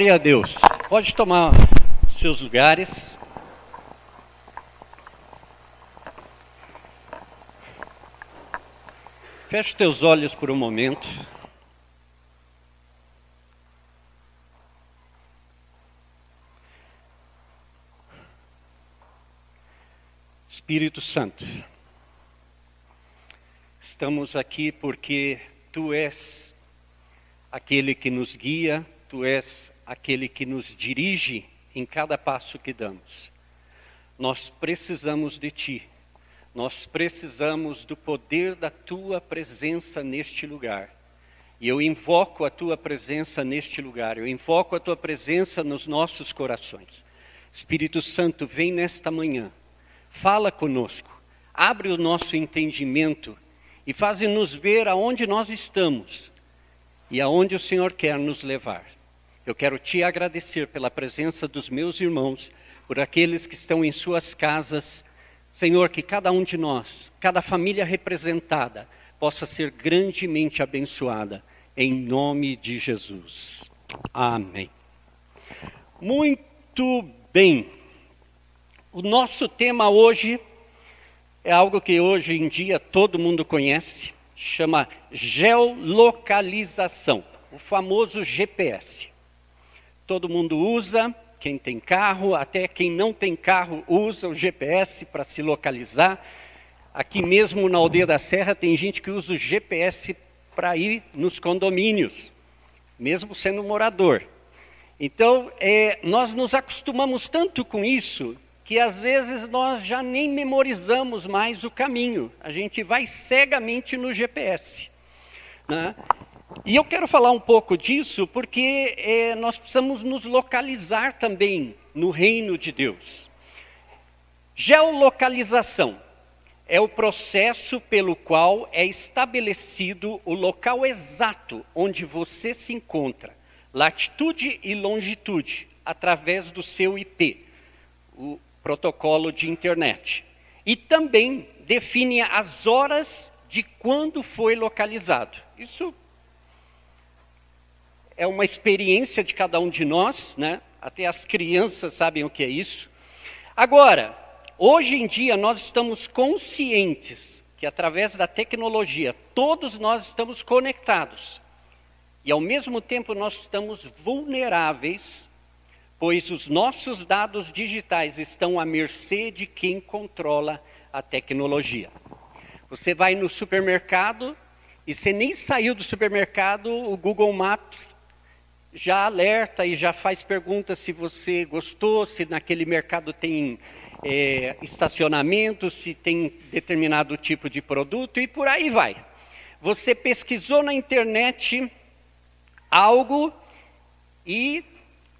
Glória a Deus. Pode tomar seus lugares. Feche teus olhos por um momento. Espírito Santo, estamos aqui porque tu és aquele que nos guia, tu és aquele que nos dirige em cada passo que damos. Nós precisamos de ti. Nós precisamos do poder da tua presença neste lugar. E eu invoco a tua presença neste lugar, eu invoco a tua presença nos nossos corações. Espírito Santo, vem nesta manhã, fala conosco, abre o nosso entendimento e faz-nos ver aonde nós estamos e aonde o Senhor quer nos levar. Eu quero te agradecer pela presença dos meus irmãos, por aqueles que estão em suas casas. Senhor, que cada um de nós, cada família representada, possa ser grandemente abençoada, em nome de Jesus. Amém. Muito bem. O nosso tema hoje é algo que hoje em dia todo mundo conhece, chama geolocalização, o famoso GPS todo mundo usa, quem tem carro, até quem não tem carro usa o GPS para se localizar. Aqui mesmo na Aldeia da Serra tem gente que usa o GPS para ir nos condomínios, mesmo sendo morador. Então, é, nós nos acostumamos tanto com isso que às vezes nós já nem memorizamos mais o caminho. A gente vai cegamente no GPS. Né? E eu quero falar um pouco disso porque é, nós precisamos nos localizar também no reino de Deus. Geolocalização é o processo pelo qual é estabelecido o local exato onde você se encontra, latitude e longitude, através do seu IP, o protocolo de internet. E também define as horas de quando foi localizado. Isso é uma experiência de cada um de nós, né? Até as crianças sabem o que é isso. Agora, hoje em dia nós estamos conscientes que através da tecnologia todos nós estamos conectados. E ao mesmo tempo nós estamos vulneráveis, pois os nossos dados digitais estão à mercê de quem controla a tecnologia. Você vai no supermercado e você nem saiu do supermercado, o Google Maps já alerta e já faz perguntas se você gostou, se naquele mercado tem é, estacionamento, se tem determinado tipo de produto e por aí vai. Você pesquisou na internet algo e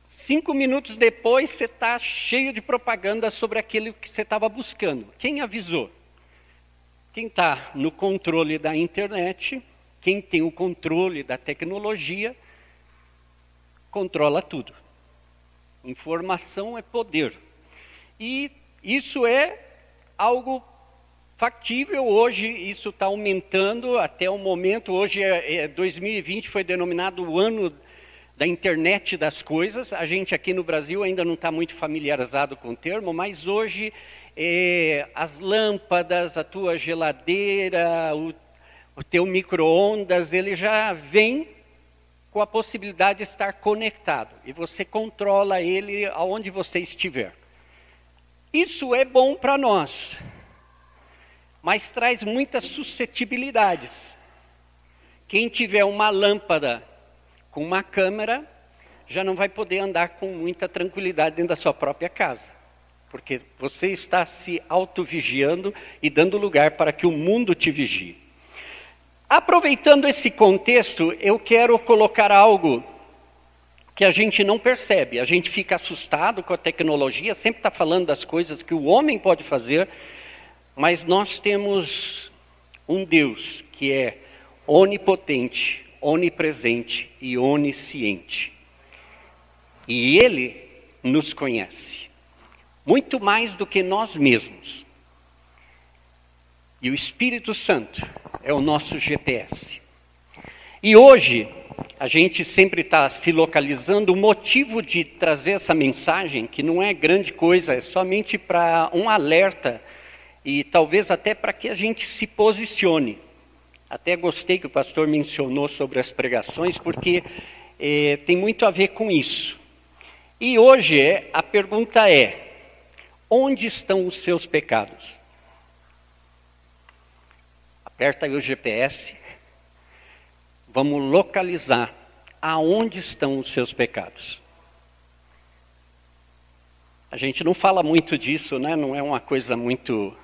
cinco minutos depois você está cheio de propaganda sobre aquilo que você estava buscando. Quem avisou? Quem está no controle da internet, quem tem o controle da tecnologia, controla tudo. Informação é poder. E isso é algo factível hoje, isso está aumentando até o momento. Hoje, é, é 2020 foi denominado o ano da internet das coisas. A gente aqui no Brasil ainda não está muito familiarizado com o termo, mas hoje é, as lâmpadas, a tua geladeira, o, o teu micro-ondas, ele já vem com a possibilidade de estar conectado e você controla ele aonde você estiver. Isso é bom para nós, mas traz muitas suscetibilidades. Quem tiver uma lâmpada com uma câmera já não vai poder andar com muita tranquilidade dentro da sua própria casa, porque você está se autovigiando e dando lugar para que o mundo te vigie. Aproveitando esse contexto, eu quero colocar algo que a gente não percebe. A gente fica assustado com a tecnologia, sempre está falando das coisas que o homem pode fazer, mas nós temos um Deus que é onipotente, onipresente e onisciente. E Ele nos conhece, muito mais do que nós mesmos. E o Espírito Santo é o nosso GPS. E hoje a gente sempre está se localizando. O motivo de trazer essa mensagem, que não é grande coisa, é somente para um alerta e talvez até para que a gente se posicione. Até gostei que o pastor mencionou sobre as pregações, porque é, tem muito a ver com isso. E hoje é, a pergunta é: onde estão os seus pecados? Aperta aí o GPS, vamos localizar aonde estão os seus pecados. A gente não fala muito disso, né? não é uma coisa muito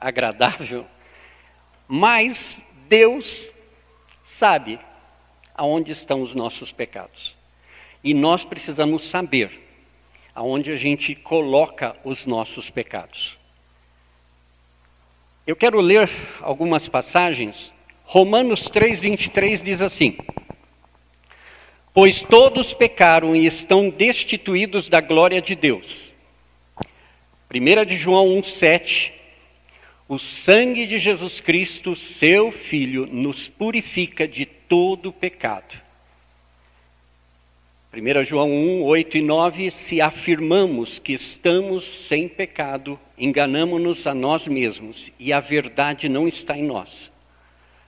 agradável, mas Deus sabe aonde estão os nossos pecados. E nós precisamos saber aonde a gente coloca os nossos pecados. Eu quero ler algumas passagens. Romanos 3:23 diz assim: Pois todos pecaram e estão destituídos da glória de Deus. 1 de João 1:7 o sangue de Jesus Cristo, seu Filho, nos purifica de todo pecado. 1 João 1, 8 e 9: Se afirmamos que estamos sem pecado, enganamos-nos a nós mesmos e a verdade não está em nós.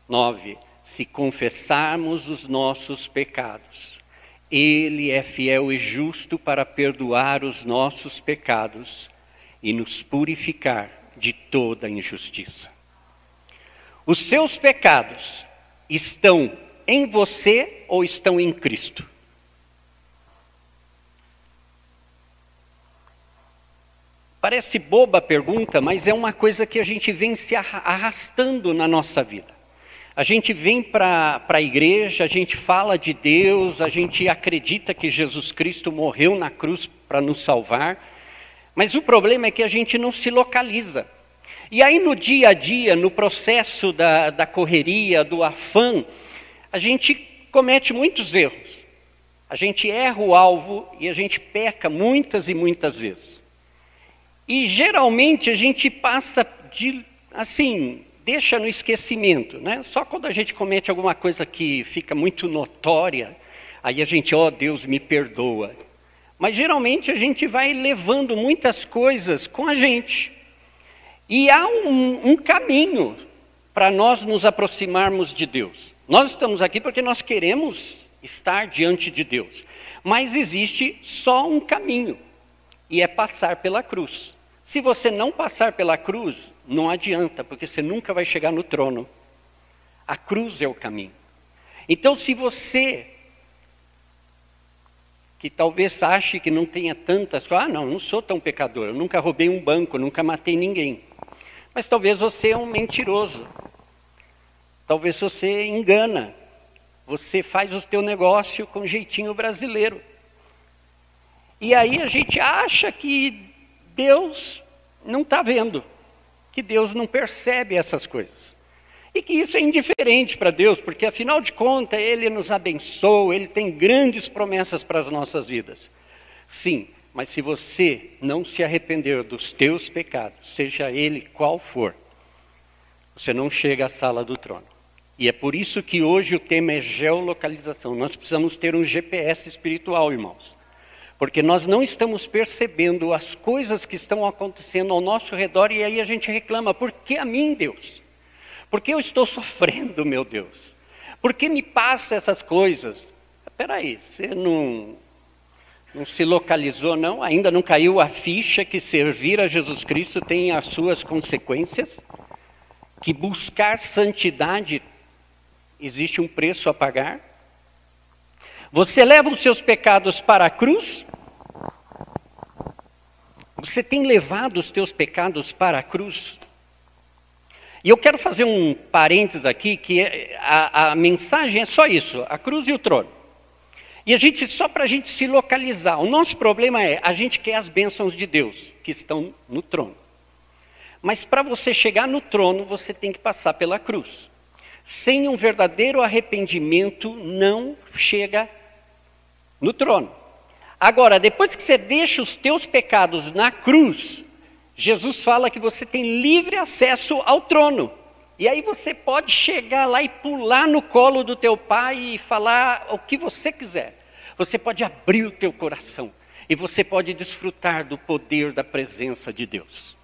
9. Se confessarmos os nossos pecados, Ele é fiel e justo para perdoar os nossos pecados e nos purificar de toda injustiça. Os seus pecados estão em você ou estão em Cristo? Parece boba a pergunta, mas é uma coisa que a gente vem se arrastando na nossa vida. A gente vem para a igreja, a gente fala de Deus, a gente acredita que Jesus Cristo morreu na cruz para nos salvar, mas o problema é que a gente não se localiza. E aí no dia a dia, no processo da, da correria, do afã, a gente comete muitos erros. A gente erra o alvo e a gente peca muitas e muitas vezes. E geralmente a gente passa de, assim, deixa no esquecimento, né? Só quando a gente comete alguma coisa que fica muito notória, aí a gente, ó oh, Deus, me perdoa. Mas geralmente a gente vai levando muitas coisas com a gente. E há um, um caminho para nós nos aproximarmos de Deus. Nós estamos aqui porque nós queremos estar diante de Deus. Mas existe só um caminho, e é passar pela cruz. Se você não passar pela cruz, não adianta, porque você nunca vai chegar no trono. A cruz é o caminho. Então, se você que talvez ache que não tenha tantas coisas. Ah, não, não sou tão pecador, eu nunca roubei um banco, nunca matei ninguém. Mas talvez você é um mentiroso. Talvez você engana. Você faz o teu negócio com jeitinho brasileiro. E aí a gente acha que Deus não está vendo, que Deus não percebe essas coisas. E que isso é indiferente para Deus, porque afinal de contas Ele nos abençoa, Ele tem grandes promessas para as nossas vidas. Sim, mas se você não se arrepender dos teus pecados, seja ele qual for, você não chega à sala do trono. E é por isso que hoje o tema é geolocalização. Nós precisamos ter um GPS espiritual, irmãos. Porque nós não estamos percebendo as coisas que estão acontecendo ao nosso redor e aí a gente reclama: por que a mim, Deus? Por que eu estou sofrendo, meu Deus? Por que me passa essas coisas? Espera aí, você não, não se localizou, não? Ainda não caiu a ficha que servir a Jesus Cristo tem as suas consequências? Que buscar santidade existe um preço a pagar? Você leva os seus pecados para a cruz? Você tem levado os teus pecados para a cruz? E eu quero fazer um parênteses aqui, que é, a, a mensagem é só isso, a cruz e o trono. E a gente, só para a gente se localizar, o nosso problema é, a gente quer as bênçãos de Deus, que estão no trono. Mas para você chegar no trono, você tem que passar pela cruz. Sem um verdadeiro arrependimento, não chega no trono. Agora, depois que você deixa os teus pecados na cruz, Jesus fala que você tem livre acesso ao trono. E aí você pode chegar lá e pular no colo do teu pai e falar o que você quiser. Você pode abrir o teu coração e você pode desfrutar do poder da presença de Deus.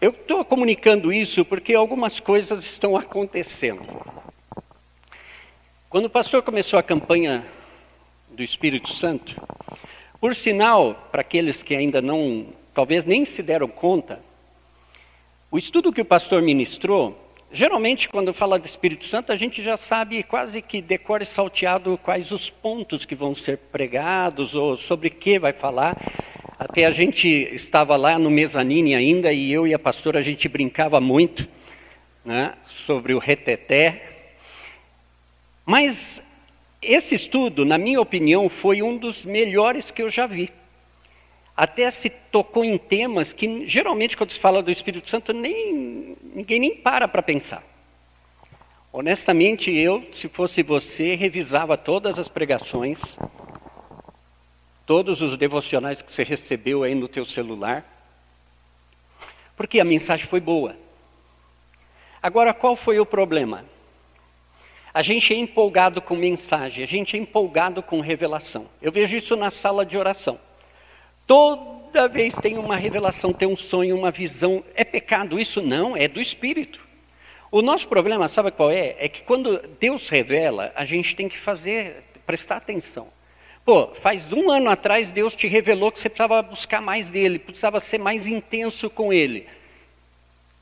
Eu estou comunicando isso porque algumas coisas estão acontecendo. Quando o pastor começou a campanha do Espírito Santo, por sinal, para aqueles que ainda não, talvez nem se deram conta, o estudo que o pastor ministrou, geralmente quando fala do Espírito Santo, a gente já sabe quase que decore salteado quais os pontos que vão ser pregados ou sobre que vai falar. Até a gente estava lá no mezanine ainda e eu e a pastora a gente brincava muito né, sobre o reteté. Mas esse estudo, na minha opinião, foi um dos melhores que eu já vi até se tocou em temas que geralmente quando se fala do Espírito Santo nem ninguém nem para para pensar. Honestamente, eu, se fosse você, revisava todas as pregações, todos os devocionais que você recebeu aí no teu celular, porque a mensagem foi boa. Agora, qual foi o problema? A gente é empolgado com mensagem, a gente é empolgado com revelação. Eu vejo isso na sala de oração. Toda vez tem uma revelação, tem um sonho, uma visão. É pecado isso? Não, é do Espírito. O nosso problema, sabe qual é? É que quando Deus revela, a gente tem que fazer, prestar atenção. Pô, faz um ano atrás Deus te revelou que você precisava buscar mais dele, precisava ser mais intenso com ele.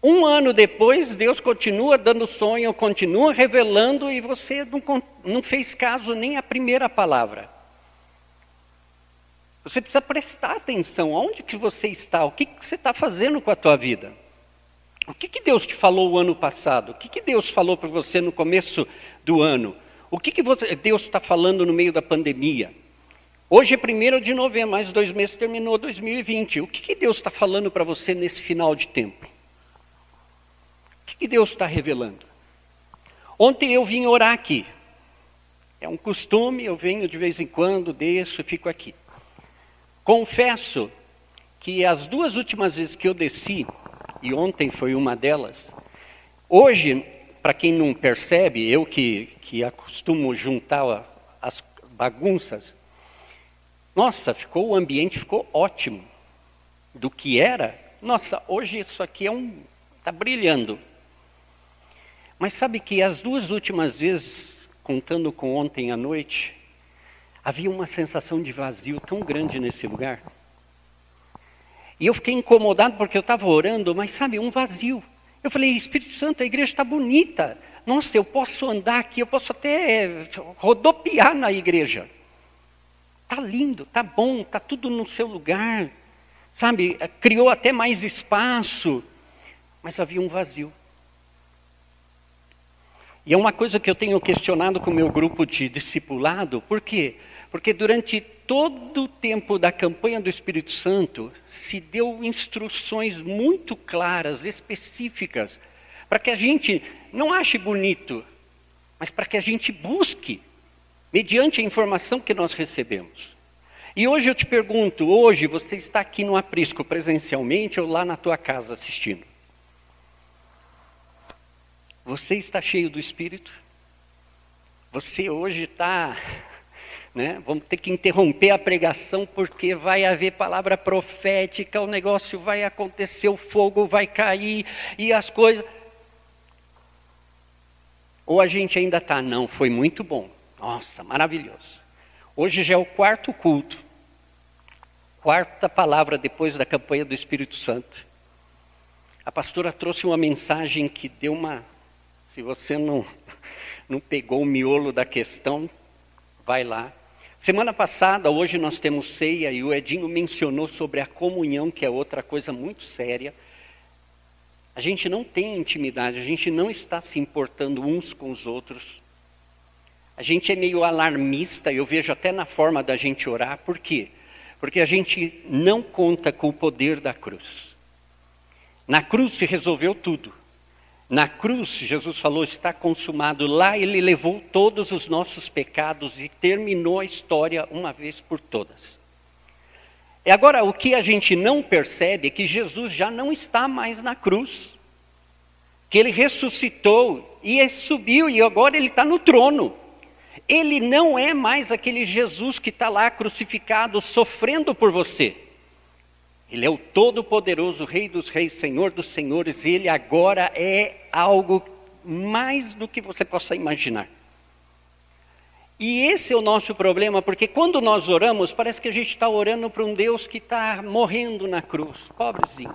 Um ano depois, Deus continua dando sonho, continua revelando e você não, não fez caso nem à primeira palavra. Você precisa prestar atenção, onde que você está, o que, que você está fazendo com a tua vida. O que, que Deus te falou o ano passado? O que, que Deus falou para você no começo do ano? O que, que você, Deus está falando no meio da pandemia? Hoje é 1 de novembro, mais dois meses terminou 2020. O que, que Deus está falando para você nesse final de tempo? O que, Deus está revelando? Ontem eu vim orar aqui. É um costume, eu venho de vez em quando, desço fico aqui. Confesso que as duas últimas vezes que eu desci, e ontem foi uma delas, hoje, para quem não percebe, eu que, que acostumo juntar as bagunças, nossa, ficou o ambiente ficou ótimo. Do que era, nossa, hoje isso aqui é um está brilhando. Mas sabe que as duas últimas vezes, contando com ontem à noite, Havia uma sensação de vazio tão grande nesse lugar. E eu fiquei incomodado porque eu estava orando, mas sabe, um vazio. Eu falei, Espírito Santo, a igreja está bonita. Nossa, eu posso andar aqui, eu posso até rodopiar na igreja. Está lindo, está bom, está tudo no seu lugar. Sabe, criou até mais espaço. Mas havia um vazio. E é uma coisa que eu tenho questionado com o meu grupo de discipulado, por quê? Porque durante todo o tempo da campanha do Espírito Santo, se deu instruções muito claras, específicas, para que a gente não ache bonito, mas para que a gente busque, mediante a informação que nós recebemos. E hoje eu te pergunto, hoje você está aqui no aprisco presencialmente ou lá na tua casa assistindo? Você está cheio do Espírito? Você hoje está né? Vamos ter que interromper a pregação porque vai haver palavra profética, o negócio vai acontecer, o fogo vai cair e as coisas. Ou a gente ainda está, não, foi muito bom. Nossa, maravilhoso. Hoje já é o quarto culto, quarta palavra depois da campanha do Espírito Santo. A pastora trouxe uma mensagem que deu uma. Se você não, não pegou o miolo da questão, vai lá. Semana passada, hoje nós temos ceia e o Edinho mencionou sobre a comunhão, que é outra coisa muito séria. A gente não tem intimidade, a gente não está se importando uns com os outros. A gente é meio alarmista, eu vejo até na forma da gente orar, por quê? Porque a gente não conta com o poder da cruz. Na cruz se resolveu tudo. Na cruz, Jesus falou: está consumado. Lá ele levou todos os nossos pecados e terminou a história uma vez por todas. E agora, o que a gente não percebe é que Jesus já não está mais na cruz. que ele ressuscitou e subiu e agora ele está no trono. Ele não é mais aquele Jesus que está lá crucificado, sofrendo por você. Ele é o Todo-Poderoso, Rei dos Reis, Senhor dos Senhores, e ele agora é algo mais do que você possa imaginar. E esse é o nosso problema, porque quando nós oramos, parece que a gente está orando para um Deus que está morrendo na cruz, pobrezinho.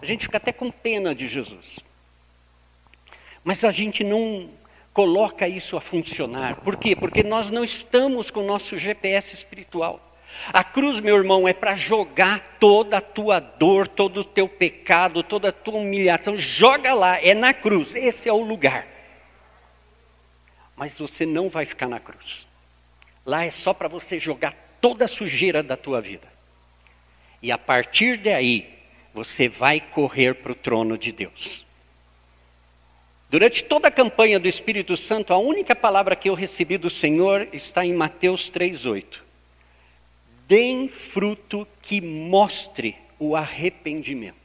A gente fica até com pena de Jesus. Mas a gente não coloca isso a funcionar. Por quê? Porque nós não estamos com o nosso GPS espiritual. A cruz, meu irmão, é para jogar toda a tua dor, todo o teu pecado, toda a tua humilhação. Joga lá, é na cruz, esse é o lugar. Mas você não vai ficar na cruz. Lá é só para você jogar toda a sujeira da tua vida. E a partir daí, você vai correr para o trono de Deus. Durante toda a campanha do Espírito Santo, a única palavra que eu recebi do Senhor está em Mateus 3,8. Deem fruto que mostre o arrependimento.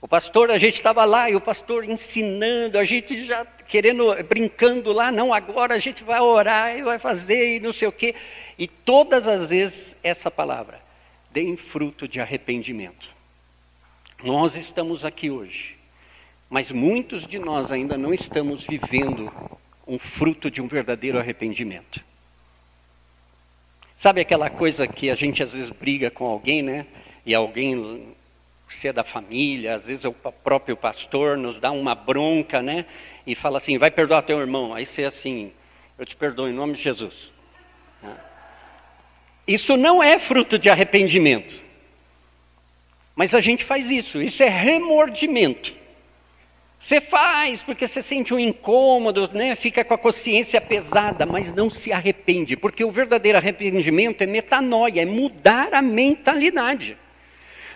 O pastor, a gente estava lá e o pastor ensinando, a gente já querendo, brincando lá, não, agora a gente vai orar e vai fazer e não sei o quê. E todas as vezes essa palavra, deem fruto de arrependimento. Nós estamos aqui hoje mas muitos de nós ainda não estamos vivendo um fruto de um verdadeiro arrependimento. Sabe aquela coisa que a gente às vezes briga com alguém, né? E alguém se é da família, às vezes o próprio pastor nos dá uma bronca, né? E fala assim: vai perdoar teu irmão. Aí você assim, eu te perdoo em nome de Jesus. Isso não é fruto de arrependimento. Mas a gente faz isso, isso é remordimento. Você faz porque você sente um incômodo, né? fica com a consciência pesada, mas não se arrepende, porque o verdadeiro arrependimento é metanoia, é mudar a mentalidade.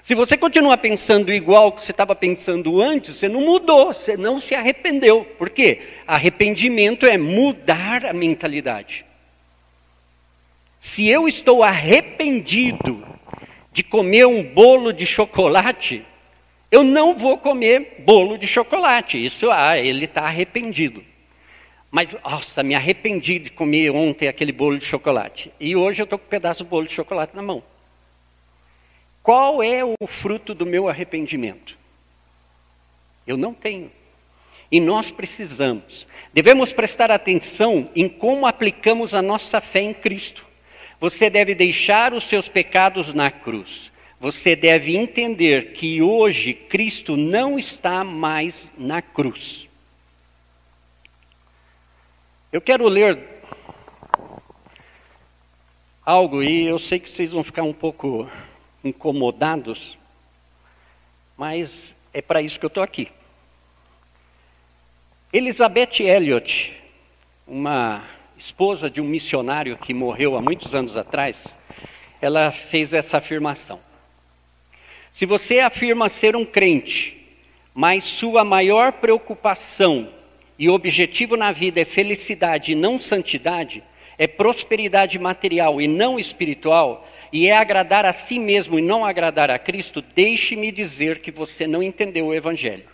Se você continua pensando igual que você estava pensando antes, você não mudou, você não se arrependeu. Por quê? Arrependimento é mudar a mentalidade. Se eu estou arrependido de comer um bolo de chocolate, eu não vou comer bolo de chocolate. Isso, ah, ele está arrependido. Mas, nossa, me arrependi de comer ontem aquele bolo de chocolate. E hoje eu estou com um pedaço de bolo de chocolate na mão. Qual é o fruto do meu arrependimento? Eu não tenho. E nós precisamos. Devemos prestar atenção em como aplicamos a nossa fé em Cristo. Você deve deixar os seus pecados na cruz você deve entender que hoje Cristo não está mais na cruz. Eu quero ler algo e eu sei que vocês vão ficar um pouco incomodados, mas é para isso que eu estou aqui. Elizabeth Elliot, uma esposa de um missionário que morreu há muitos anos atrás, ela fez essa afirmação. Se você afirma ser um crente, mas sua maior preocupação e objetivo na vida é felicidade e não santidade, é prosperidade material e não espiritual, e é agradar a si mesmo e não agradar a Cristo, deixe-me dizer que você não entendeu o Evangelho.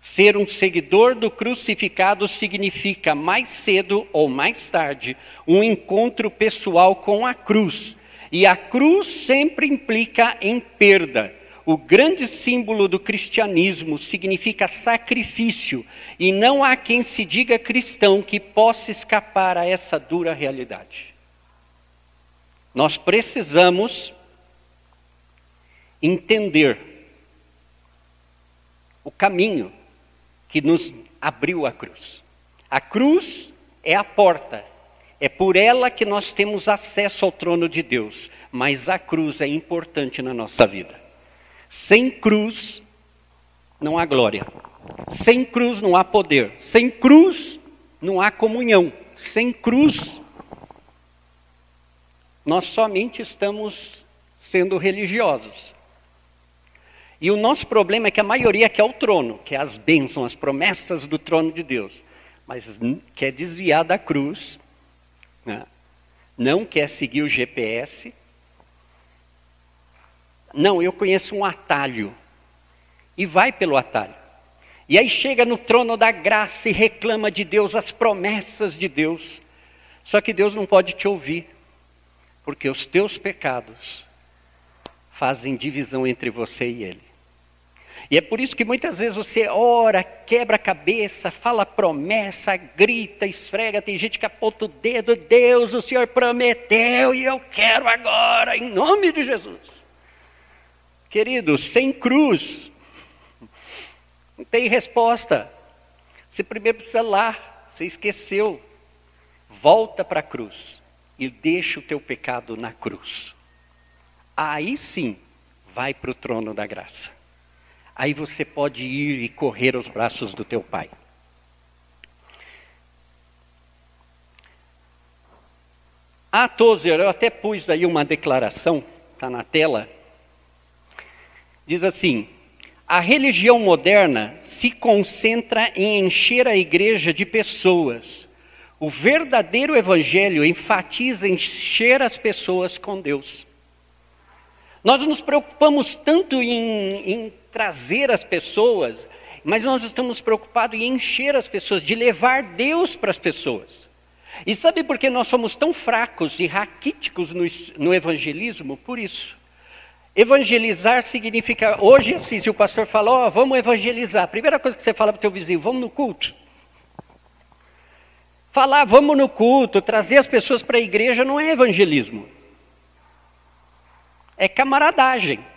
Ser um seguidor do crucificado significa, mais cedo ou mais tarde, um encontro pessoal com a cruz e a cruz sempre implica em perda. O grande símbolo do cristianismo significa sacrifício, e não há quem se diga cristão que possa escapar a essa dura realidade. Nós precisamos entender o caminho que nos abriu a cruz. A cruz é a porta é por ela que nós temos acesso ao trono de Deus, mas a cruz é importante na nossa vida. Sem cruz não há glória. Sem cruz não há poder. Sem cruz não há comunhão. Sem cruz nós somente estamos sendo religiosos. E o nosso problema é que a maioria quer o trono, quer as bênçãos, as promessas do trono de Deus, mas quer desviar da cruz né? não quer seguir o GPS. Não, eu conheço um atalho. E vai pelo atalho. E aí chega no trono da graça e reclama de Deus as promessas de Deus. Só que Deus não pode te ouvir, porque os teus pecados fazem divisão entre você e Ele. E é por isso que muitas vezes você ora, quebra a cabeça, fala promessa, grita, esfrega. Tem gente que aponta o dedo, Deus, o Senhor prometeu e eu quero agora, em nome de Jesus. Querido, sem cruz, não tem resposta. Você primeiro precisa lá, você esqueceu. Volta para a cruz e deixa o teu pecado na cruz. Aí sim, vai para o trono da graça. Aí você pode ir e correr aos braços do teu pai. A Tozer, eu até pus aí uma declaração, está na tela. Diz assim: a religião moderna se concentra em encher a igreja de pessoas. O verdadeiro evangelho enfatiza encher as pessoas com Deus. Nós nos preocupamos tanto em, em trazer as pessoas, mas nós estamos preocupados em encher as pessoas, de levar Deus para as pessoas. E sabe por que nós somos tão fracos e raquíticos no, no evangelismo? Por isso. Evangelizar significa, hoje assim, se o pastor fala, ó, oh, vamos evangelizar, a primeira coisa que você fala para o teu vizinho, vamos no culto. Falar, vamos no culto, trazer as pessoas para a igreja não é evangelismo. É camaradagem.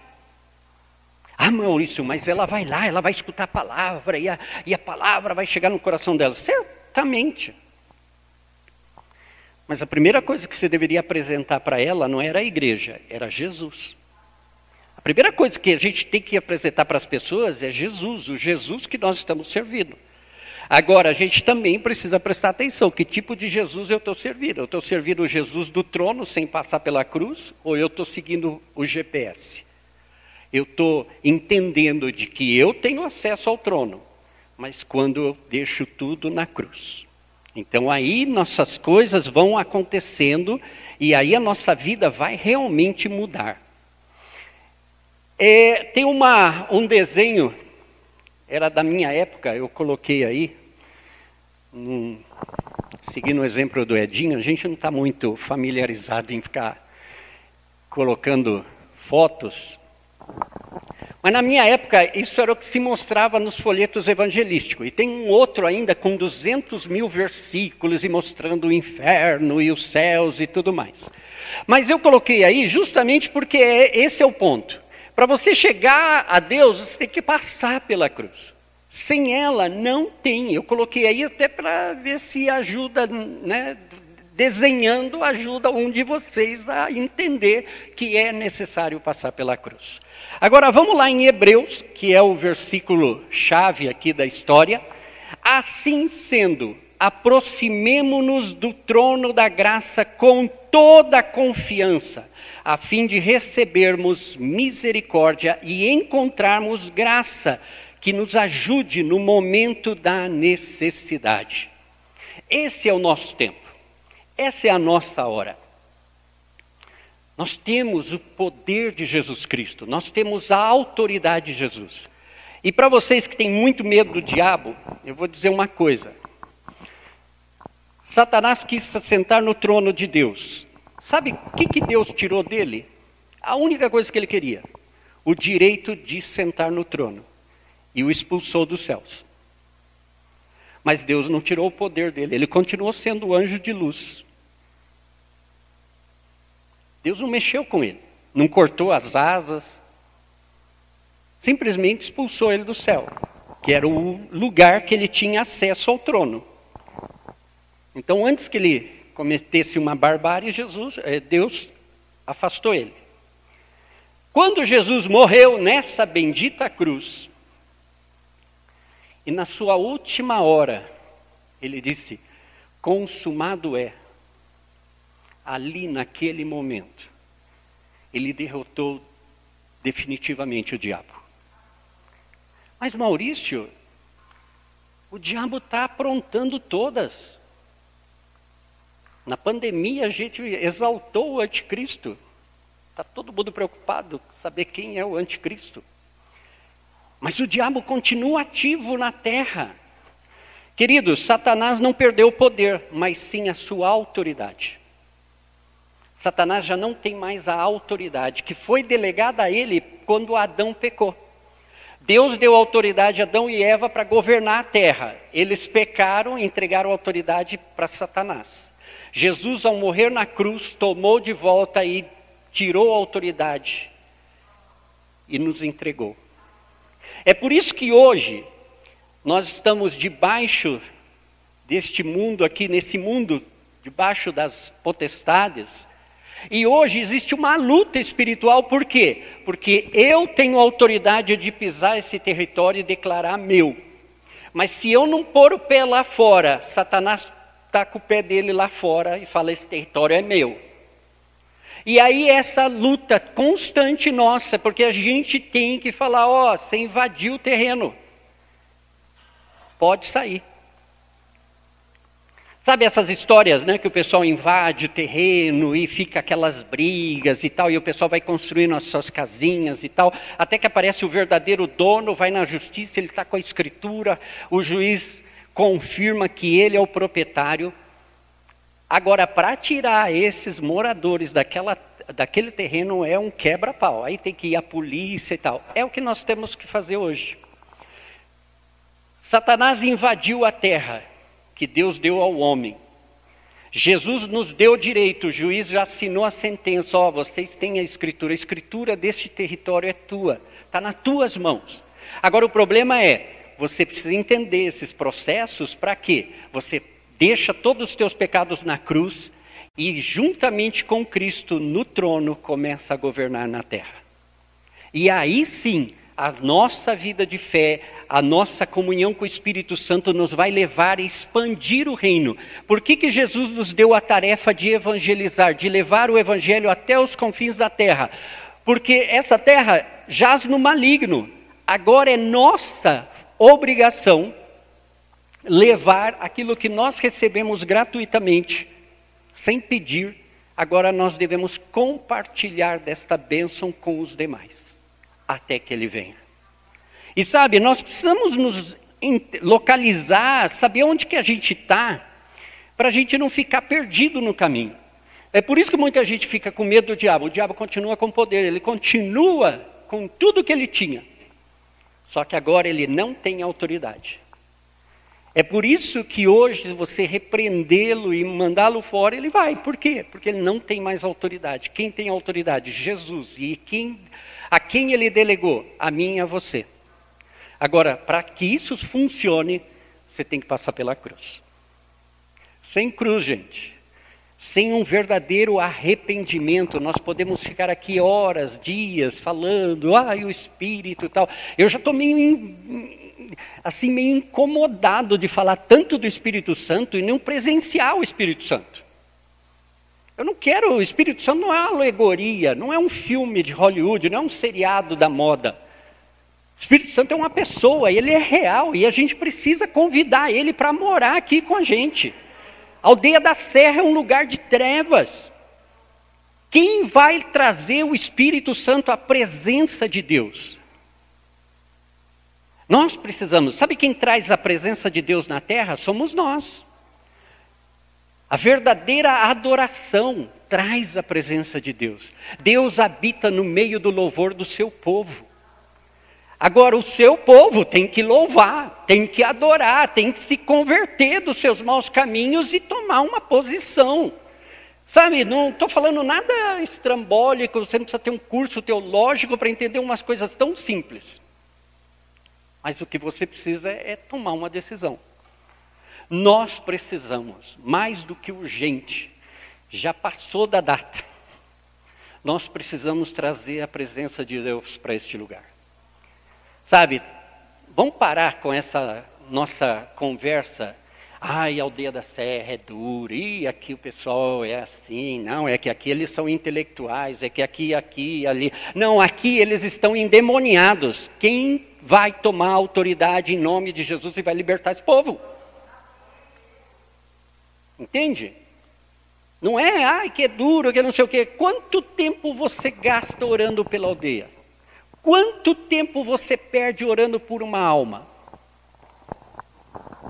Ah, Maurício, mas ela vai lá, ela vai escutar a palavra, e a, e a palavra vai chegar no coração dela. Certamente. Mas a primeira coisa que você deveria apresentar para ela não era a igreja, era Jesus. A primeira coisa que a gente tem que apresentar para as pessoas é Jesus, o Jesus que nós estamos servindo. Agora, a gente também precisa prestar atenção: que tipo de Jesus eu estou servindo? Eu estou servindo o Jesus do trono sem passar pela cruz, ou eu estou seguindo o GPS? Eu estou entendendo de que eu tenho acesso ao trono, mas quando eu deixo tudo na cruz. Então aí nossas coisas vão acontecendo e aí a nossa vida vai realmente mudar. É, tem uma, um desenho, era da minha época, eu coloquei aí, num, seguindo o exemplo do Edinho, a gente não está muito familiarizado em ficar colocando fotos. Mas na minha época, isso era o que se mostrava nos folhetos evangelísticos. E tem um outro ainda com 200 mil versículos e mostrando o inferno e os céus e tudo mais. Mas eu coloquei aí justamente porque é, esse é o ponto. Para você chegar a Deus, você tem que passar pela cruz. Sem ela, não tem. Eu coloquei aí até para ver se ajuda, né, desenhando, ajuda um de vocês a entender que é necessário passar pela cruz. Agora vamos lá em Hebreus, que é o versículo chave aqui da história. Assim sendo, aproximemo-nos do trono da graça com toda a confiança a fim de recebermos misericórdia e encontrarmos graça que nos ajude no momento da necessidade. Esse é o nosso tempo, essa é a nossa hora. Nós temos o poder de Jesus Cristo, nós temos a autoridade de Jesus. E para vocês que têm muito medo do diabo, eu vou dizer uma coisa. Satanás quis sentar no trono de Deus. Sabe o que, que Deus tirou dele? A única coisa que ele queria: o direito de sentar no trono. E o expulsou dos céus. Mas Deus não tirou o poder dele, ele continuou sendo anjo de luz. Deus não mexeu com ele, não cortou as asas, simplesmente expulsou ele do céu, que era o lugar que ele tinha acesso ao trono. Então, antes que ele cometesse uma barbárie, Jesus, eh, Deus afastou ele. Quando Jesus morreu nessa bendita cruz, e na sua última hora, ele disse: Consumado é. Ali, naquele momento, ele derrotou definitivamente o diabo. Mas Maurício, o diabo está aprontando todas. Na pandemia a gente exaltou o anticristo. Está todo mundo preocupado saber quem é o anticristo. Mas o diabo continua ativo na terra. Queridos, Satanás não perdeu o poder, mas sim a sua autoridade. Satanás já não tem mais a autoridade que foi delegada a ele quando Adão pecou. Deus deu autoridade a Adão e Eva para governar a terra. Eles pecaram e entregaram autoridade para Satanás. Jesus, ao morrer na cruz, tomou de volta e tirou a autoridade e nos entregou. É por isso que hoje nós estamos debaixo deste mundo aqui, nesse mundo, debaixo das potestades. E hoje existe uma luta espiritual, por quê? Porque eu tenho autoridade de pisar esse território e declarar meu. Mas se eu não pôr o pé lá fora, Satanás está com o pé dele lá fora e fala: esse território é meu. E aí essa luta constante nossa, porque a gente tem que falar: ó, oh, você invadiu o terreno pode sair. Sabe essas histórias, né, que o pessoal invade o terreno e fica aquelas brigas e tal, e o pessoal vai construindo as suas casinhas e tal, até que aparece o verdadeiro dono, vai na justiça, ele está com a escritura, o juiz confirma que ele é o proprietário. Agora, para tirar esses moradores daquela, daquele terreno é um quebra-pau, aí tem que ir a polícia e tal. É o que nós temos que fazer hoje. Satanás invadiu a terra que Deus deu ao homem. Jesus nos deu direito, o juiz já assinou a sentença, ó, oh, vocês têm a escritura, a escritura deste território é tua, está nas tuas mãos. Agora o problema é, você precisa entender esses processos para quê? Você deixa todos os teus pecados na cruz e juntamente com Cristo no trono começa a governar na terra. E aí sim, a nossa vida de fé, a nossa comunhão com o Espírito Santo nos vai levar a expandir o reino. Por que, que Jesus nos deu a tarefa de evangelizar, de levar o evangelho até os confins da terra? Porque essa terra jaz no maligno. Agora é nossa obrigação levar aquilo que nós recebemos gratuitamente, sem pedir. Agora nós devemos compartilhar desta bênção com os demais até que ele venha. E sabe, nós precisamos nos localizar, saber onde que a gente está, para a gente não ficar perdido no caminho. É por isso que muita gente fica com medo do diabo. O diabo continua com poder, ele continua com tudo que ele tinha. Só que agora ele não tem autoridade. É por isso que hoje, você repreendê-lo e mandá-lo fora, ele vai. Por quê? Porque ele não tem mais autoridade. Quem tem autoridade? Jesus. E quem a quem ele delegou? A mim e a você. Agora, para que isso funcione, você tem que passar pela cruz. Sem cruz, gente, sem um verdadeiro arrependimento, nós podemos ficar aqui horas, dias, falando, ai, o Espírito e tal. Eu já estou meio, assim, meio incomodado de falar tanto do Espírito Santo e não presenciar o Espírito Santo. Eu não quero, o Espírito Santo não é uma alegoria, não é um filme de Hollywood, não é um seriado da moda. O Espírito Santo é uma pessoa, ele é real e a gente precisa convidar ele para morar aqui com a gente. A aldeia da Serra é um lugar de trevas. Quem vai trazer o Espírito Santo à presença de Deus? Nós precisamos. Sabe quem traz a presença de Deus na terra? Somos nós. A verdadeira adoração traz a presença de Deus. Deus habita no meio do louvor do seu povo. Agora, o seu povo tem que louvar, tem que adorar, tem que se converter dos seus maus caminhos e tomar uma posição. Sabe, não estou falando nada estrambólico, você não precisa ter um curso teológico para entender umas coisas tão simples. Mas o que você precisa é tomar uma decisão. Nós precisamos, mais do que urgente, já passou da data. Nós precisamos trazer a presença de Deus para este lugar. Sabe, vamos parar com essa nossa conversa. Ai, a aldeia da Serra é dura, e aqui o pessoal é assim, não, é que aqui eles são intelectuais, é que aqui, aqui, ali. Não, aqui eles estão endemoniados. Quem vai tomar autoridade em nome de Jesus e vai libertar esse povo? Entende? Não é, ai, que é duro, que não sei o quê. Quanto tempo você gasta orando pela aldeia? Quanto tempo você perde orando por uma alma?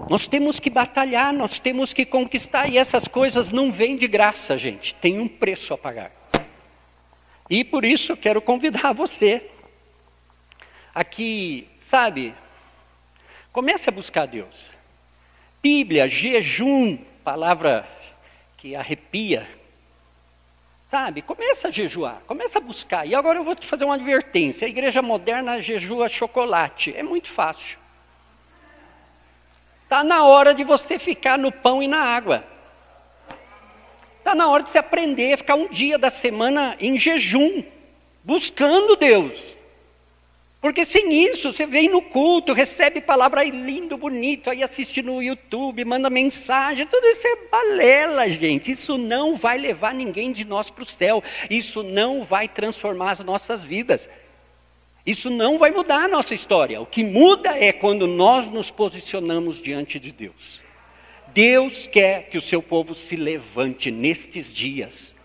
Nós temos que batalhar, nós temos que conquistar, e essas coisas não vêm de graça, gente, tem um preço a pagar. E por isso eu quero convidar você aqui, sabe, comece a buscar Deus. Bíblia, jejum, palavra que arrepia. Sabe, começa a jejuar, começa a buscar. E agora eu vou te fazer uma advertência. A igreja moderna jejua chocolate. É muito fácil. Está na hora de você ficar no pão e na água. Está na hora de você aprender a ficar um dia da semana em jejum, buscando Deus. Porque sem isso, você vem no culto, recebe palavra aí lindo, bonito, aí assiste no YouTube, manda mensagem, tudo isso é balela, gente. Isso não vai levar ninguém de nós para o céu. Isso não vai transformar as nossas vidas. Isso não vai mudar a nossa história. O que muda é quando nós nos posicionamos diante de Deus. Deus quer que o seu povo se levante nestes dias.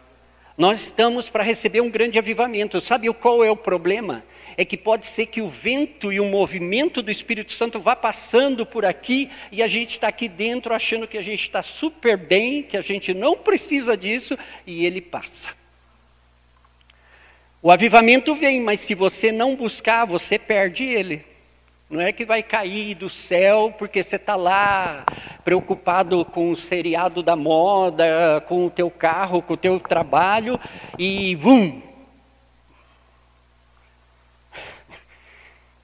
Nós estamos para receber um grande avivamento. Sabe qual é o problema? É que pode ser que o vento e o movimento do Espírito Santo vá passando por aqui e a gente está aqui dentro achando que a gente está super bem, que a gente não precisa disso e ele passa. O avivamento vem, mas se você não buscar, você perde ele. Não é que vai cair do céu porque você está lá preocupado com o seriado da moda, com o teu carro, com o teu trabalho e vum!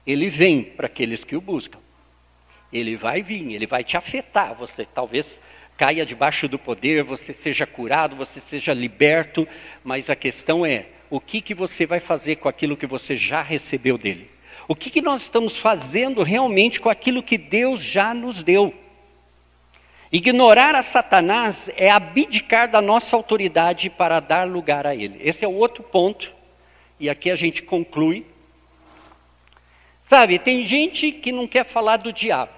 Ele vem para aqueles que o buscam. Ele vai vir, ele vai te afetar. Você talvez caia debaixo do poder, você seja curado, você seja liberto, mas a questão é, o que, que você vai fazer com aquilo que você já recebeu dele? O que, que nós estamos fazendo realmente com aquilo que Deus já nos deu? Ignorar a Satanás é abdicar da nossa autoridade para dar lugar a ele. Esse é o outro ponto, e aqui a gente conclui. Sabe, tem gente que não quer falar do diabo.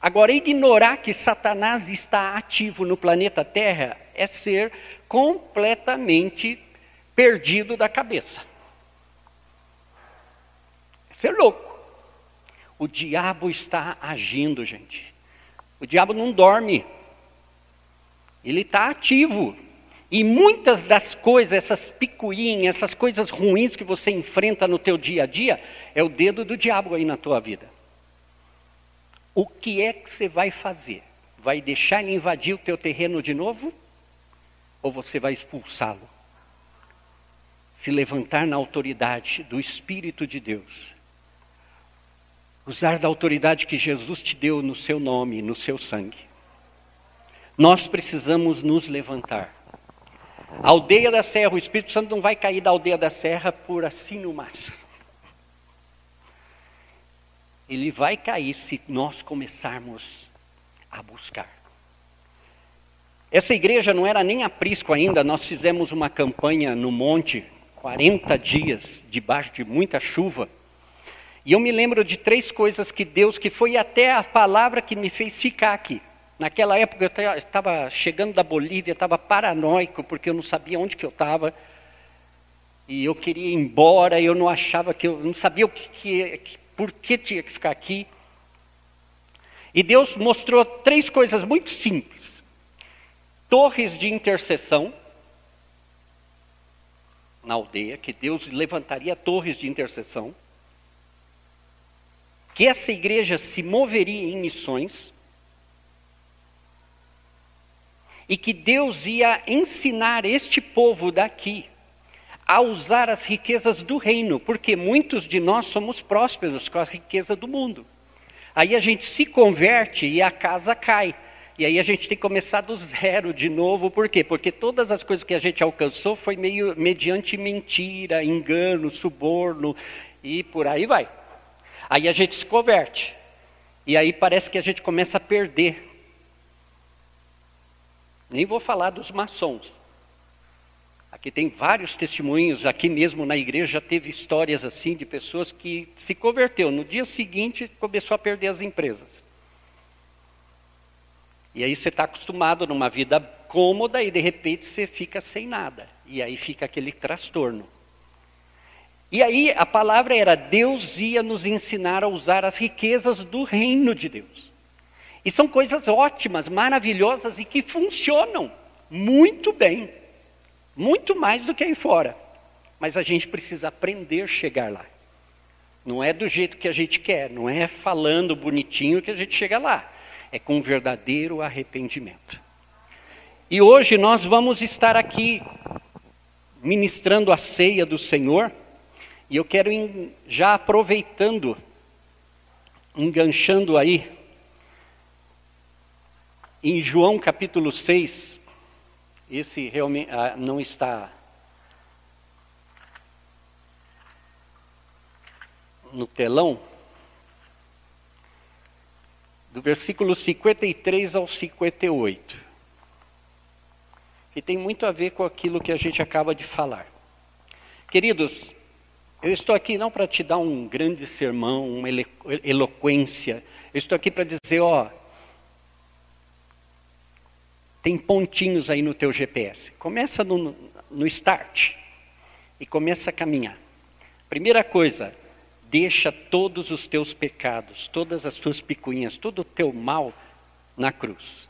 Agora, ignorar que Satanás está ativo no planeta Terra é ser completamente perdido da cabeça. É ser louco. O diabo está agindo, gente. O diabo não dorme. Ele está ativo. E muitas das coisas, essas picuinhas, essas coisas ruins que você enfrenta no teu dia a dia, é o dedo do diabo aí na tua vida. O que é que você vai fazer? Vai deixar ele invadir o teu terreno de novo? Ou você vai expulsá-lo? se levantar na autoridade do Espírito de Deus. Usar da autoridade que Jesus te deu no seu nome, no seu sangue. Nós precisamos nos levantar. A aldeia da serra, o Espírito Santo não vai cair da aldeia da serra por assim no mar. Ele vai cair se nós começarmos a buscar. Essa igreja não era nem aprisco ainda, nós fizemos uma campanha no monte 40 dias debaixo de muita chuva. E eu me lembro de três coisas que Deus, que foi até a palavra que me fez ficar aqui. Naquela época eu estava chegando da Bolívia, estava paranoico, porque eu não sabia onde que eu estava. E eu queria ir embora, eu não achava que eu não sabia o que, que por que tinha que ficar aqui. E Deus mostrou três coisas muito simples: torres de intercessão, na aldeia, que Deus levantaria torres de intercessão, que essa igreja se moveria em missões, e que Deus ia ensinar este povo daqui a usar as riquezas do reino, porque muitos de nós somos prósperos com a riqueza do mundo. Aí a gente se converte e a casa cai. E aí a gente tem que começar do zero de novo, por quê? Porque todas as coisas que a gente alcançou foi meio mediante mentira, engano, suborno e por aí vai. Aí a gente se converte. E aí parece que a gente começa a perder. Nem vou falar dos maçons. Aqui tem vários testemunhos, aqui mesmo na igreja teve histórias assim de pessoas que se converteu. No dia seguinte começou a perder as empresas. E aí você está acostumado numa vida cômoda e de repente você fica sem nada. E aí fica aquele transtorno. E aí a palavra era: Deus ia nos ensinar a usar as riquezas do reino de Deus. E são coisas ótimas, maravilhosas e que funcionam muito bem, muito mais do que aí fora. Mas a gente precisa aprender a chegar lá. Não é do jeito que a gente quer, não é falando bonitinho que a gente chega lá. É com verdadeiro arrependimento. E hoje nós vamos estar aqui ministrando a ceia do Senhor. E eu quero já aproveitando, enganchando aí, em João capítulo 6, esse realmente ah, não está no telão, do versículo 53 ao 58, que tem muito a ver com aquilo que a gente acaba de falar. Queridos, eu estou aqui não para te dar um grande sermão, uma eloquência. Eu estou aqui para dizer, ó, tem pontinhos aí no teu GPS. Começa no, no start e começa a caminhar. Primeira coisa, deixa todos os teus pecados, todas as tuas picuinhas, todo o teu mal na cruz.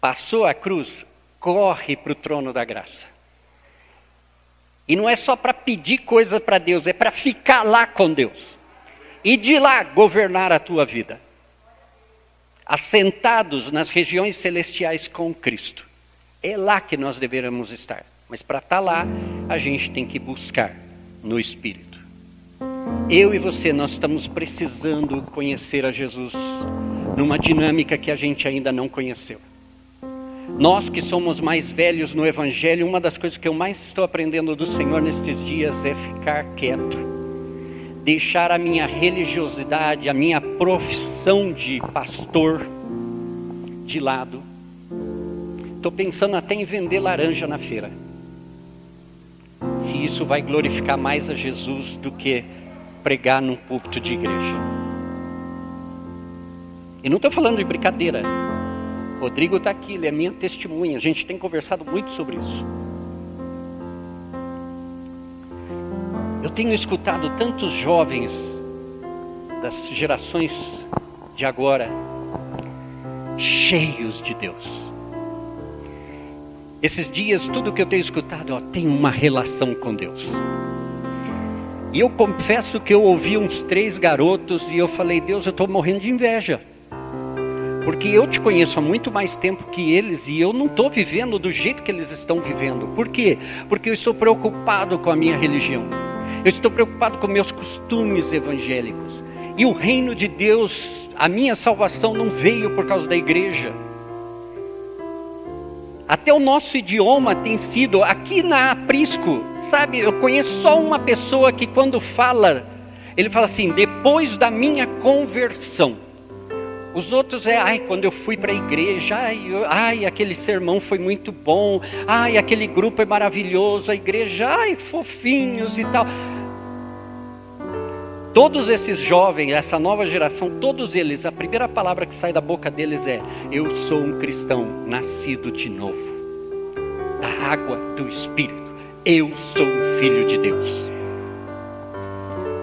Passou a cruz, corre para o trono da graça. E não é só para pedir coisa para Deus, é para ficar lá com Deus. E de lá governar a tua vida. Assentados nas regiões celestiais com Cristo. É lá que nós deveremos estar. Mas para estar tá lá, a gente tem que buscar no Espírito. Eu e você, nós estamos precisando conhecer a Jesus numa dinâmica que a gente ainda não conheceu. Nós que somos mais velhos no Evangelho, uma das coisas que eu mais estou aprendendo do Senhor nestes dias é ficar quieto, deixar a minha religiosidade, a minha profissão de pastor de lado. Estou pensando até em vender laranja na feira. Se isso vai glorificar mais a Jesus do que pregar num púlpito de igreja. E não estou falando de brincadeira. Rodrigo está aqui, ele é minha testemunha. A gente tem conversado muito sobre isso. Eu tenho escutado tantos jovens das gerações de agora, cheios de Deus. Esses dias, tudo que eu tenho escutado, ó, tem uma relação com Deus. E eu confesso que eu ouvi uns três garotos e eu falei, Deus, eu estou morrendo de inveja. Porque eu te conheço há muito mais tempo que eles e eu não estou vivendo do jeito que eles estão vivendo. Por quê? Porque eu estou preocupado com a minha religião. Eu estou preocupado com meus costumes evangélicos. E o reino de Deus, a minha salvação não veio por causa da igreja. Até o nosso idioma tem sido, aqui na Aprisco, sabe, eu conheço só uma pessoa que quando fala, ele fala assim: depois da minha conversão. Os outros é, ai, quando eu fui para a igreja, ai, ai, aquele sermão foi muito bom, ai, aquele grupo é maravilhoso, a igreja, ai, fofinhos e tal. Todos esses jovens, essa nova geração, todos eles, a primeira palavra que sai da boca deles é: Eu sou um cristão nascido de novo, da água do Espírito. Eu sou um filho de Deus.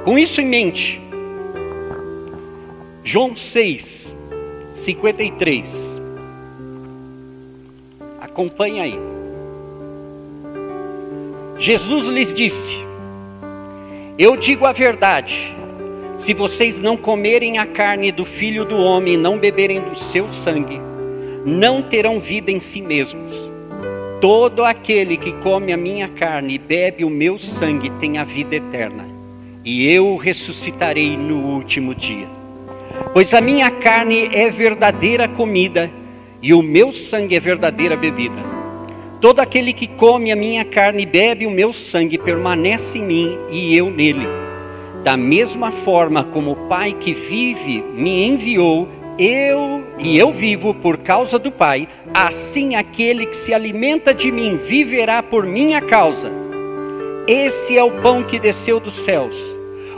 Com isso em mente, João 6, 53. Acompanhe aí. Jesus lhes disse: Eu digo a verdade. Se vocês não comerem a carne do filho do homem e não beberem do seu sangue, não terão vida em si mesmos. Todo aquele que come a minha carne e bebe o meu sangue tem a vida eterna, e eu o ressuscitarei no último dia. Pois a minha carne é verdadeira comida e o meu sangue é verdadeira bebida. Todo aquele que come a minha carne e bebe o meu sangue permanece em mim e eu nele. Da mesma forma como o Pai que vive me enviou, eu e eu vivo por causa do Pai, assim aquele que se alimenta de mim viverá por minha causa. Esse é o pão que desceu dos céus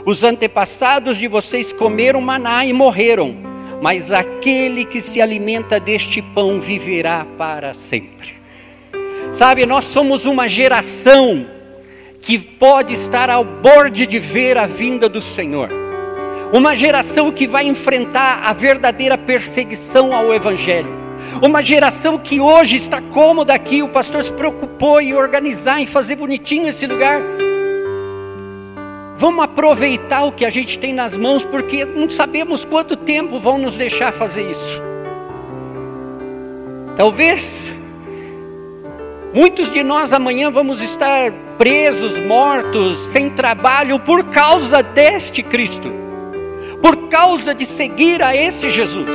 os antepassados de vocês comeram maná e morreram, mas aquele que se alimenta deste pão viverá para sempre. Sabe, nós somos uma geração que pode estar ao borde de ver a vinda do Senhor. Uma geração que vai enfrentar a verdadeira perseguição ao Evangelho. Uma geração que hoje está cômoda aqui, o pastor se preocupou em organizar, em fazer bonitinho esse lugar. Vamos aproveitar o que a gente tem nas mãos, porque não sabemos quanto tempo vão nos deixar fazer isso. Talvez muitos de nós amanhã vamos estar presos, mortos, sem trabalho por causa deste Cristo, por causa de seguir a esse Jesus.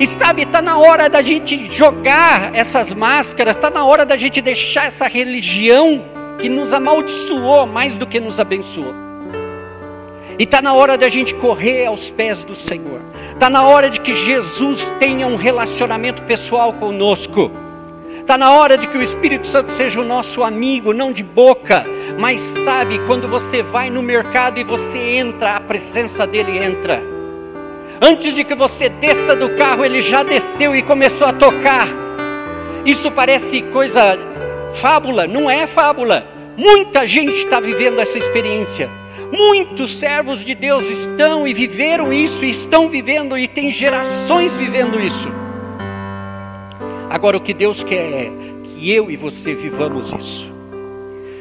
E sabe, está na hora da gente jogar essas máscaras, está na hora da gente deixar essa religião que nos amaldiçoou mais do que nos abençoou. E está na hora da gente correr aos pés do Senhor. Está na hora de que Jesus tenha um relacionamento pessoal conosco. Está na hora de que o Espírito Santo seja o nosso amigo, não de boca, mas sabe, quando você vai no mercado e você entra, a presença dele entra. Antes de que você desça do carro, ele já desceu e começou a tocar. Isso parece coisa fábula, não é fábula. Muita gente está vivendo essa experiência. Muitos servos de Deus estão e viveram isso, e estão vivendo, e tem gerações vivendo isso. Agora, o que Deus quer é que eu e você vivamos isso.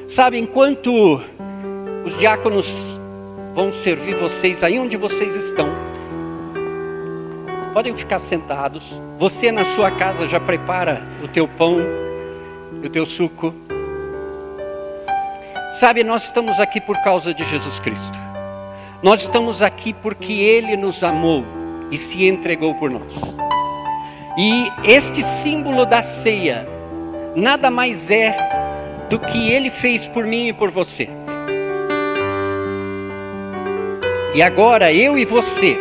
Sabe, enquanto os diáconos vão servir vocês aí onde vocês estão, podem ficar sentados. Você na sua casa já prepara o teu pão, o teu suco. Sabe, nós estamos aqui por causa de Jesus Cristo. Nós estamos aqui porque Ele nos amou e se entregou por nós. E este símbolo da ceia nada mais é do que Ele fez por mim e por você. E agora eu e você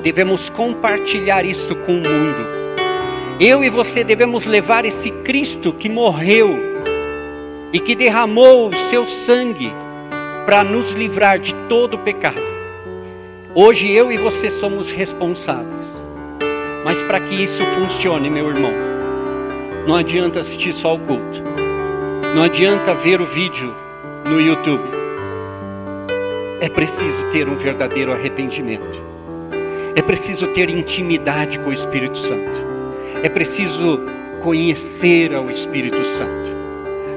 devemos compartilhar isso com o mundo. Eu e você devemos levar esse Cristo que morreu e que derramou o seu sangue para nos livrar de todo o pecado. Hoje eu e você somos responsáveis. Mas para que isso funcione, meu irmão, não adianta assistir só o culto. Não adianta ver o vídeo no YouTube. É preciso ter um verdadeiro arrependimento. É preciso ter intimidade com o Espírito Santo. É preciso conhecer ao Espírito Santo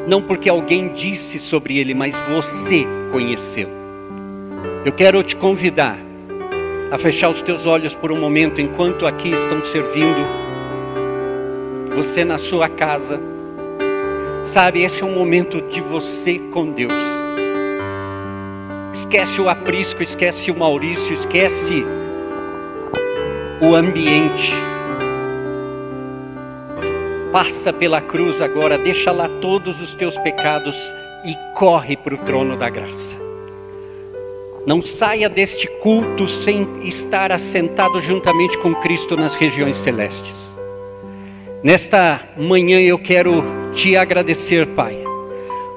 não porque alguém disse sobre ele, mas você conheceu. Eu quero te convidar a fechar os teus olhos por um momento enquanto aqui estão servindo você na sua casa. Sabe, esse é um momento de você com Deus. Esquece o aprisco, esquece o Maurício, esquece o ambiente passa pela cruz agora, deixa lá todos os teus pecados e corre para o trono da graça. Não saia deste culto sem estar assentado juntamente com Cristo nas regiões celestes. Nesta manhã eu quero te agradecer, Pai,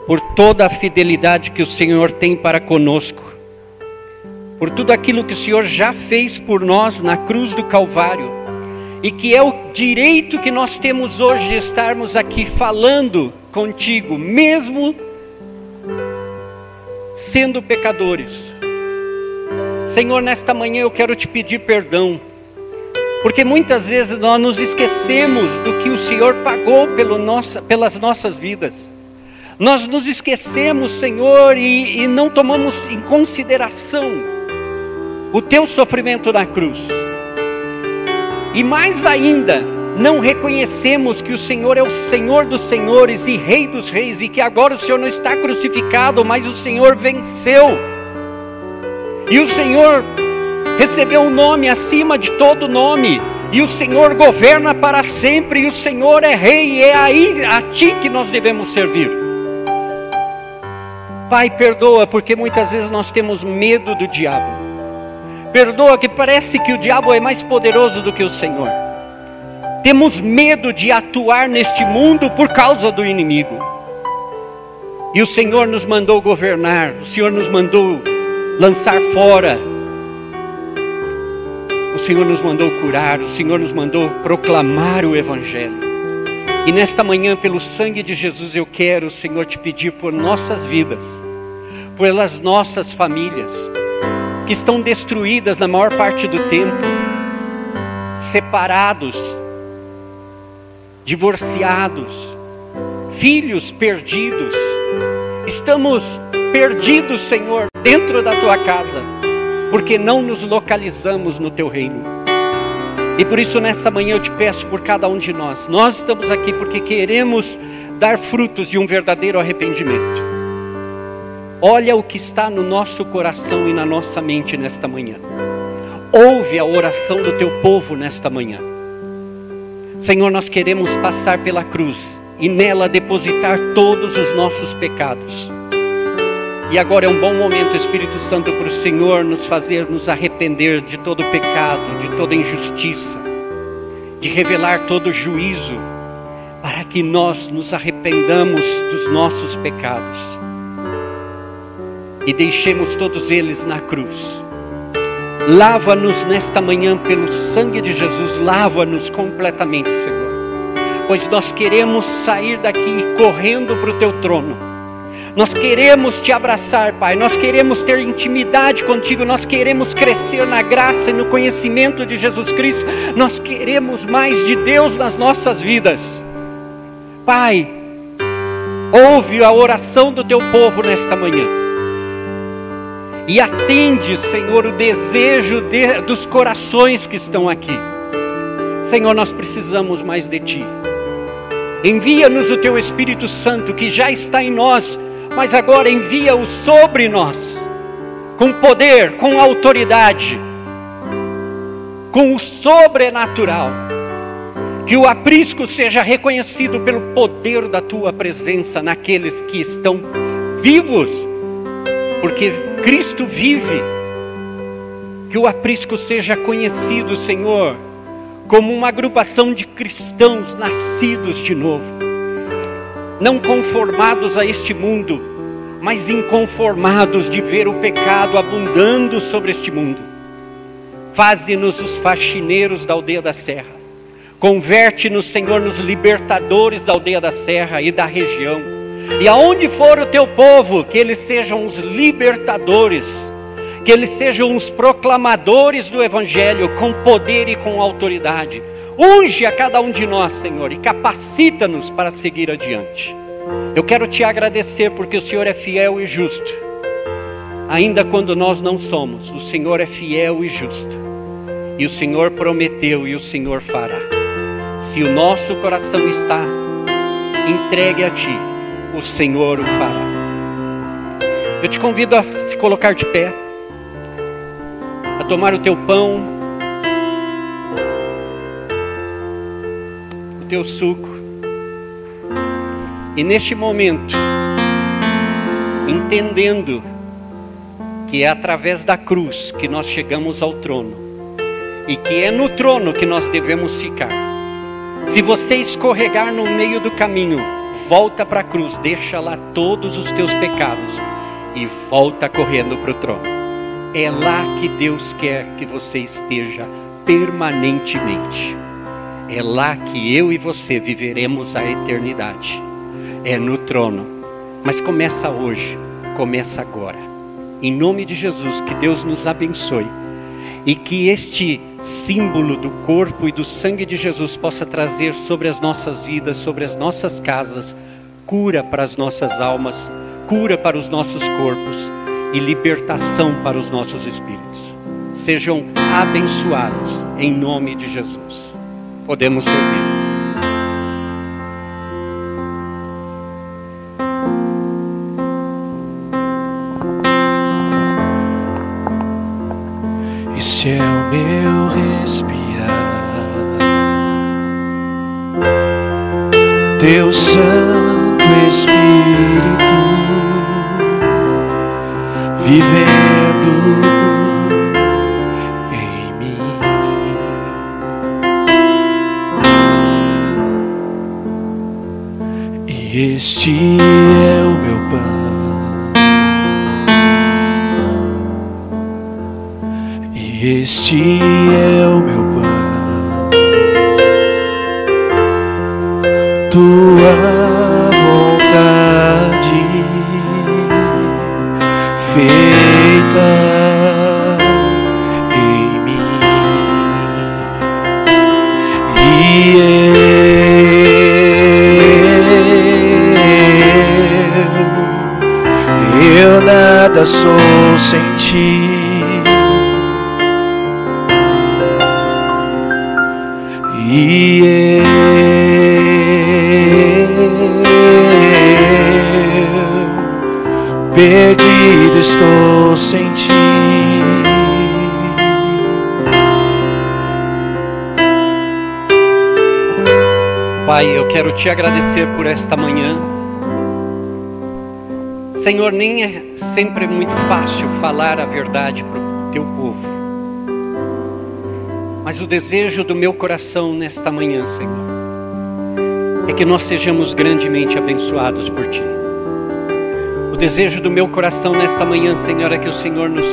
por toda a fidelidade que o Senhor tem para conosco, por tudo aquilo que o Senhor já fez por nós na cruz do Calvário e que é o direito que nós temos hoje de estarmos aqui falando contigo, mesmo sendo pecadores. Senhor, nesta manhã eu quero te pedir perdão, porque muitas vezes nós nos esquecemos do que o Senhor pagou nossa, pelas nossas vidas. Nós nos esquecemos, Senhor, e, e não tomamos em consideração o teu sofrimento na cruz. E mais ainda, não reconhecemos que o Senhor é o Senhor dos senhores e Rei dos reis, e que agora o Senhor não está crucificado, mas o Senhor venceu. E o Senhor recebeu um nome acima de todo nome, e o Senhor governa para sempre, e o Senhor é Rei, e é aí a Ti que nós devemos servir. Pai, perdoa, porque muitas vezes nós temos medo do diabo. Perdoa que parece que o diabo é mais poderoso do que o Senhor. Temos medo de atuar neste mundo por causa do inimigo. E o Senhor nos mandou governar, o Senhor nos mandou lançar fora. O Senhor nos mandou curar, o Senhor nos mandou proclamar o Evangelho. E nesta manhã, pelo sangue de Jesus, eu quero, Senhor, te pedir por nossas vidas, pelas nossas famílias, que estão destruídas na maior parte do tempo, separados, divorciados, filhos perdidos. Estamos perdidos, Senhor, dentro da tua casa, porque não nos localizamos no teu reino. E por isso, nesta manhã, eu te peço por cada um de nós. Nós estamos aqui porque queremos dar frutos de um verdadeiro arrependimento. Olha o que está no nosso coração e na nossa mente nesta manhã. Ouve a oração do teu povo nesta manhã. Senhor, nós queremos passar pela cruz e nela depositar todos os nossos pecados. E agora é um bom momento, Espírito Santo, para o Senhor nos fazer nos arrepender de todo pecado, de toda injustiça, de revelar todo juízo, para que nós nos arrependamos dos nossos pecados e deixemos todos eles na cruz. Lava-nos nesta manhã pelo sangue de Jesus, lava-nos completamente, Senhor, pois nós queremos sair daqui correndo para o teu trono nós queremos te abraçar, Pai. Nós queremos ter intimidade contigo. Nós queremos crescer na graça e no conhecimento de Jesus Cristo. Nós queremos mais de Deus nas nossas vidas. Pai, ouve a oração do teu povo nesta manhã. E atende, Senhor, o desejo de, dos corações que estão aqui. Senhor, nós precisamos mais de Ti. Envia-nos o Teu Espírito Santo que já está em nós mas agora envia-o sobre nós, com poder, com autoridade, com o sobrenatural. Que o aprisco seja reconhecido pelo poder da tua presença naqueles que estão vivos, porque Cristo vive. Que o aprisco seja conhecido, Senhor, como uma agrupação de cristãos nascidos de novo não conformados a este mundo, mas inconformados de ver o pecado abundando sobre este mundo. Faze-nos os faxineiros da aldeia da serra. Converte-nos, Senhor, nos libertadores da aldeia da serra e da região. E aonde for o teu povo, que eles sejam os libertadores, que eles sejam os proclamadores do Evangelho com poder e com autoridade Unge a cada um de nós, Senhor, e capacita-nos para seguir adiante. Eu quero te agradecer porque o Senhor é fiel e justo. Ainda quando nós não somos, o Senhor é fiel e justo. E o Senhor prometeu e o Senhor fará. Se o nosso coração está entregue a Ti, o Senhor o fará. Eu te convido a se colocar de pé, a tomar o teu pão teu suco. E neste momento, entendendo que é através da cruz que nós chegamos ao trono e que é no trono que nós devemos ficar. Se você escorregar no meio do caminho, volta para a cruz, deixa lá todos os teus pecados e volta correndo para o trono. É lá que Deus quer que você esteja permanentemente. É lá que eu e você viveremos a eternidade. É no trono. Mas começa hoje, começa agora. Em nome de Jesus, que Deus nos abençoe e que este símbolo do corpo e do sangue de Jesus possa trazer sobre as nossas vidas, sobre as nossas casas, cura para as nossas almas, cura para os nossos corpos e libertação para os nossos espíritos. Sejam abençoados em nome de Jesus podemos servir. Este é o meu respirar, Teu Santo Espírito vivendo Este é o meu pão, e este é o meu pão. Tu nada sou sem ti. E eu perdido estou sem ti. Pai, eu quero te agradecer por esta manhã. Senhor, nem é sempre muito fácil falar a verdade para o teu povo. Mas o desejo do meu coração nesta manhã, Senhor, é que nós sejamos grandemente abençoados por Ti. O desejo do meu coração nesta manhã, Senhor, é que o Senhor nos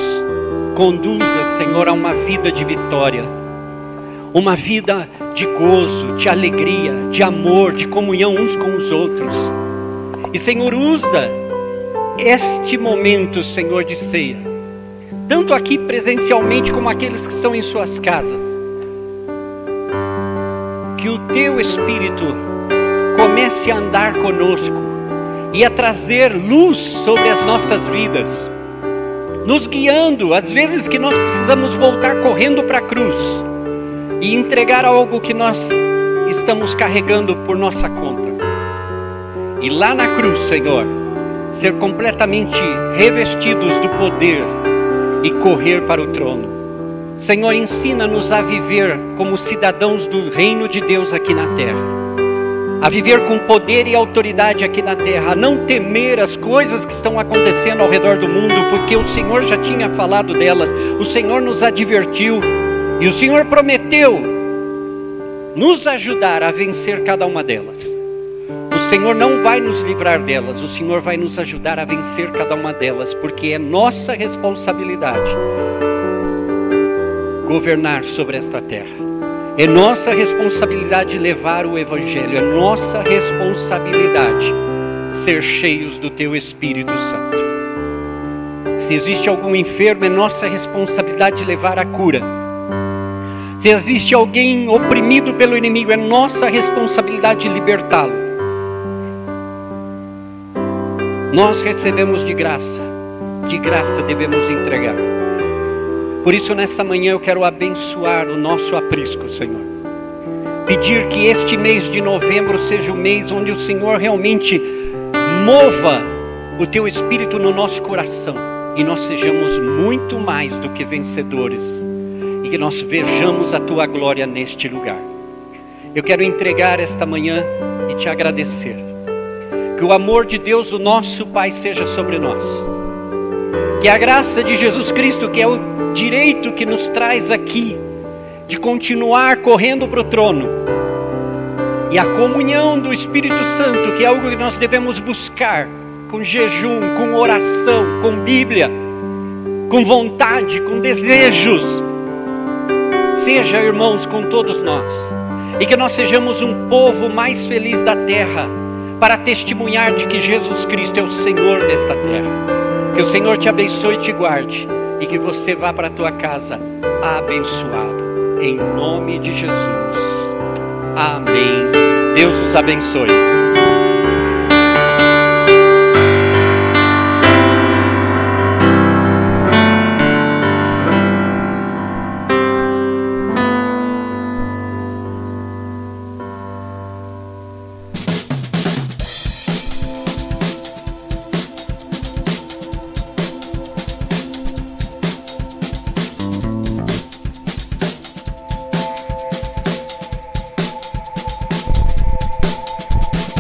conduza, Senhor, a uma vida de vitória, uma vida de gozo, de alegria, de amor, de comunhão uns com os outros. E, Senhor, usa este momento, Senhor, de ceia, tanto aqui presencialmente como aqueles que estão em suas casas. Que o teu Espírito comece a andar conosco e a trazer luz sobre as nossas vidas, nos guiando, às vezes que nós precisamos voltar correndo para a cruz e entregar algo que nós estamos carregando por nossa conta. E lá na cruz, Senhor, ser completamente revestidos do poder e correr para o trono. Senhor, ensina-nos a viver como cidadãos do reino de Deus aqui na terra. A viver com poder e autoridade aqui na terra, a não temer as coisas que estão acontecendo ao redor do mundo, porque o Senhor já tinha falado delas, o Senhor nos advertiu e o Senhor prometeu nos ajudar a vencer cada uma delas. Senhor não vai nos livrar delas, o Senhor vai nos ajudar a vencer cada uma delas, porque é nossa responsabilidade governar sobre esta terra. É nossa responsabilidade levar o Evangelho, é nossa responsabilidade ser cheios do Teu Espírito Santo. Se existe algum enfermo, é nossa responsabilidade levar a cura. Se existe alguém oprimido pelo inimigo, é nossa responsabilidade libertá-lo. Nós recebemos de graça, de graça devemos entregar. Por isso, nesta manhã, eu quero abençoar o nosso aprisco, Senhor. Pedir que este mês de novembro seja o mês onde o Senhor realmente mova o teu espírito no nosso coração e nós sejamos muito mais do que vencedores e que nós vejamos a tua glória neste lugar. Eu quero entregar esta manhã e te agradecer. O amor de Deus, o nosso Pai, seja sobre nós. Que a graça de Jesus Cristo, que é o direito que nos traz aqui, de continuar correndo para o trono, e a comunhão do Espírito Santo, que é algo que nós devemos buscar com jejum, com oração, com Bíblia, com vontade, com desejos. Seja, irmãos, com todos nós, e que nós sejamos um povo mais feliz da terra, para testemunhar de que Jesus Cristo é o Senhor desta terra. Que o Senhor te abençoe e te guarde, e que você vá para a tua casa abençoado, em nome de Jesus. Amém. Deus os abençoe.